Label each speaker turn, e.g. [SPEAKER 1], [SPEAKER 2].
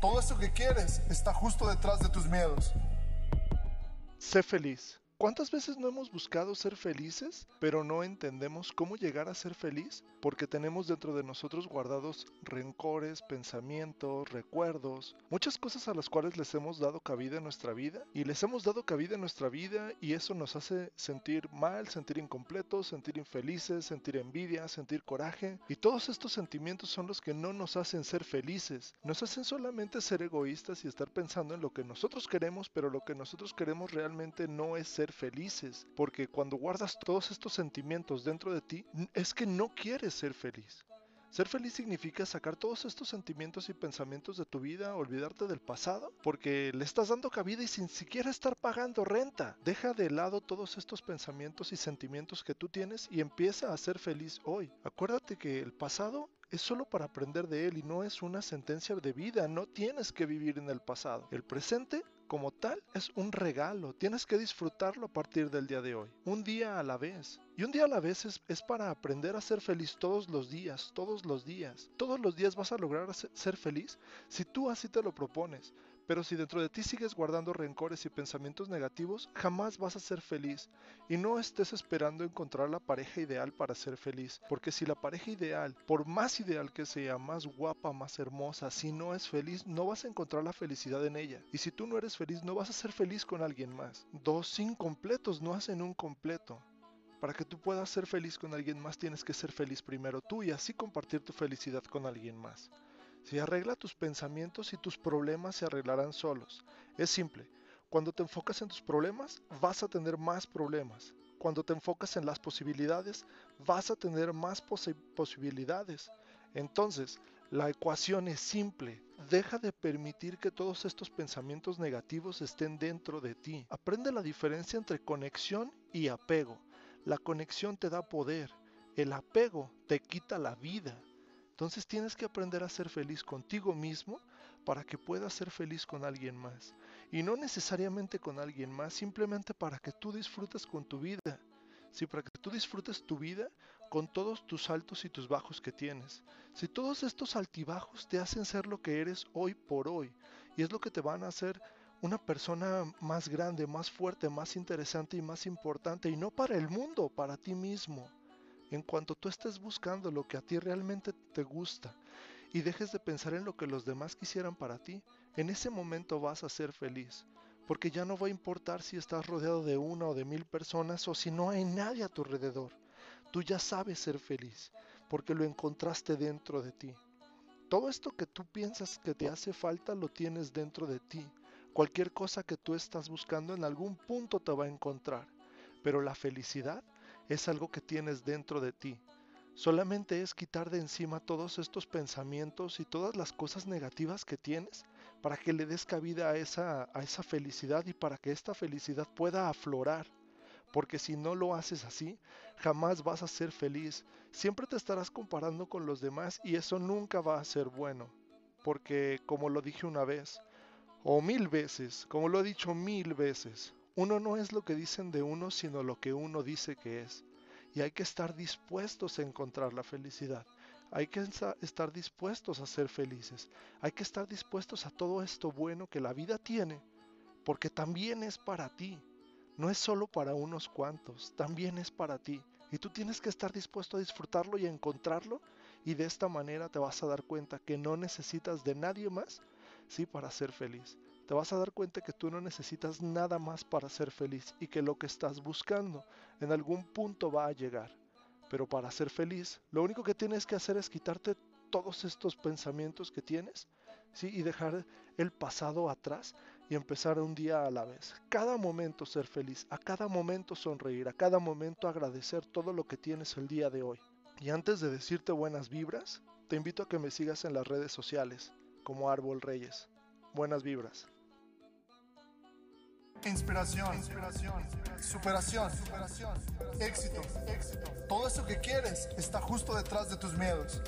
[SPEAKER 1] Todo eso que quieres está justo detrás de tus miedos.
[SPEAKER 2] Sé feliz. ¿Cuántas veces no hemos buscado ser felices, pero no entendemos cómo llegar a ser feliz? Porque tenemos dentro de nosotros guardados rencores, pensamientos, recuerdos, muchas cosas a las cuales les hemos dado cabida en nuestra vida y les hemos dado cabida en nuestra vida y eso nos hace sentir mal, sentir incompletos, sentir infelices, sentir envidia, sentir coraje y todos estos sentimientos son los que no nos hacen ser felices, nos hacen solamente ser egoístas y estar pensando en lo que nosotros queremos, pero lo que nosotros queremos realmente no es ser felices, porque cuando guardas todos estos sentimientos dentro de ti, es que no quieres ser feliz. Ser feliz significa sacar todos estos sentimientos y pensamientos de tu vida, olvidarte del pasado, porque le estás dando cabida y sin siquiera estar pagando renta. Deja de lado todos estos pensamientos y sentimientos que tú tienes y empieza a ser feliz hoy. Acuérdate que el pasado es solo para aprender de él y no es una sentencia de vida, no tienes que vivir en el pasado. El presente como tal es un regalo, tienes que disfrutarlo a partir del día de hoy, un día a la vez. Y un día a la vez es, es, para aprender a ser feliz todos los días, todos los días. Todos los días vas a lograr ser feliz si tú así te lo propones. Pero si dentro de ti sigues guardando rencores y pensamientos negativos, jamás vas a ser feliz. Y no estés esperando encontrar la pareja ideal para ser feliz. Porque si la pareja ideal, por más ideal que sea, más guapa, más hermosa, si no es feliz, no vas a encontrar la felicidad en ella. Y si tú no eres feliz, no vas a ser feliz con alguien más. Dos incompletos no hacen un completo. Para que tú puedas ser feliz con alguien más, tienes que ser feliz primero tú y así compartir tu felicidad con alguien más. Si arregla tus pensamientos y tus problemas se arreglarán solos. Es simple. Cuando te enfocas en tus problemas, vas a tener más problemas. Cuando te enfocas en las posibilidades, vas a tener más posibilidades. Entonces, la ecuación es simple. Deja de permitir que todos estos pensamientos negativos estén dentro de ti. Aprende la diferencia entre conexión y apego. La conexión te da poder. El apego te quita la vida. Entonces tienes que aprender a ser feliz contigo mismo para que puedas ser feliz con alguien más. Y no necesariamente con alguien más, simplemente para que tú disfrutes con tu vida. Sí, para que tú disfrutes tu vida con todos tus altos y tus bajos que tienes. Si todos estos altibajos te hacen ser lo que eres hoy por hoy, y es lo que te van a hacer una persona más grande, más fuerte, más interesante y más importante, y no para el mundo, para ti mismo. En cuanto tú estés buscando lo que a ti realmente te gusta y dejes de pensar en lo que los demás quisieran para ti, en ese momento vas a ser feliz. Porque ya no va a importar si estás rodeado de una o de mil personas o si no hay nadie a tu alrededor. Tú ya sabes ser feliz porque lo encontraste dentro de ti. Todo esto que tú piensas que te hace falta lo tienes dentro de ti. Cualquier cosa que tú estás buscando en algún punto te va a encontrar. Pero la felicidad es algo que tienes dentro de ti. Solamente es quitar de encima todos estos pensamientos y todas las cosas negativas que tienes para que le des cabida a esa, a esa felicidad y para que esta felicidad pueda aflorar. Porque si no lo haces así, jamás vas a ser feliz. Siempre te estarás comparando con los demás y eso nunca va a ser bueno. Porque como lo dije una vez, o mil veces, como lo he dicho mil veces, uno no es lo que dicen de uno, sino lo que uno dice que es. Y hay que estar dispuestos a encontrar la felicidad. Hay que estar dispuestos a ser felices. Hay que estar dispuestos a todo esto bueno que la vida tiene, porque también es para ti. No es solo para unos cuantos, también es para ti. Y tú tienes que estar dispuesto a disfrutarlo y a encontrarlo. Y de esta manera te vas a dar cuenta que no necesitas de nadie más, sí, para ser feliz te vas a dar cuenta que tú no necesitas nada más para ser feliz y que lo que estás buscando en algún punto va a llegar. Pero para ser feliz, lo único que tienes que hacer es quitarte todos estos pensamientos que tienes ¿sí? y dejar el pasado atrás y empezar un día a la vez. Cada momento ser feliz, a cada momento sonreír, a cada momento agradecer todo lo que tienes el día de hoy. Y antes de decirte buenas vibras, te invito a que me sigas en las redes sociales como Árbol Reyes. Buenas vibras.
[SPEAKER 1] Inspiración, inspiración, superación, superación, éxito, éxito. Todo eso que quieres está justo detrás de tus miedos.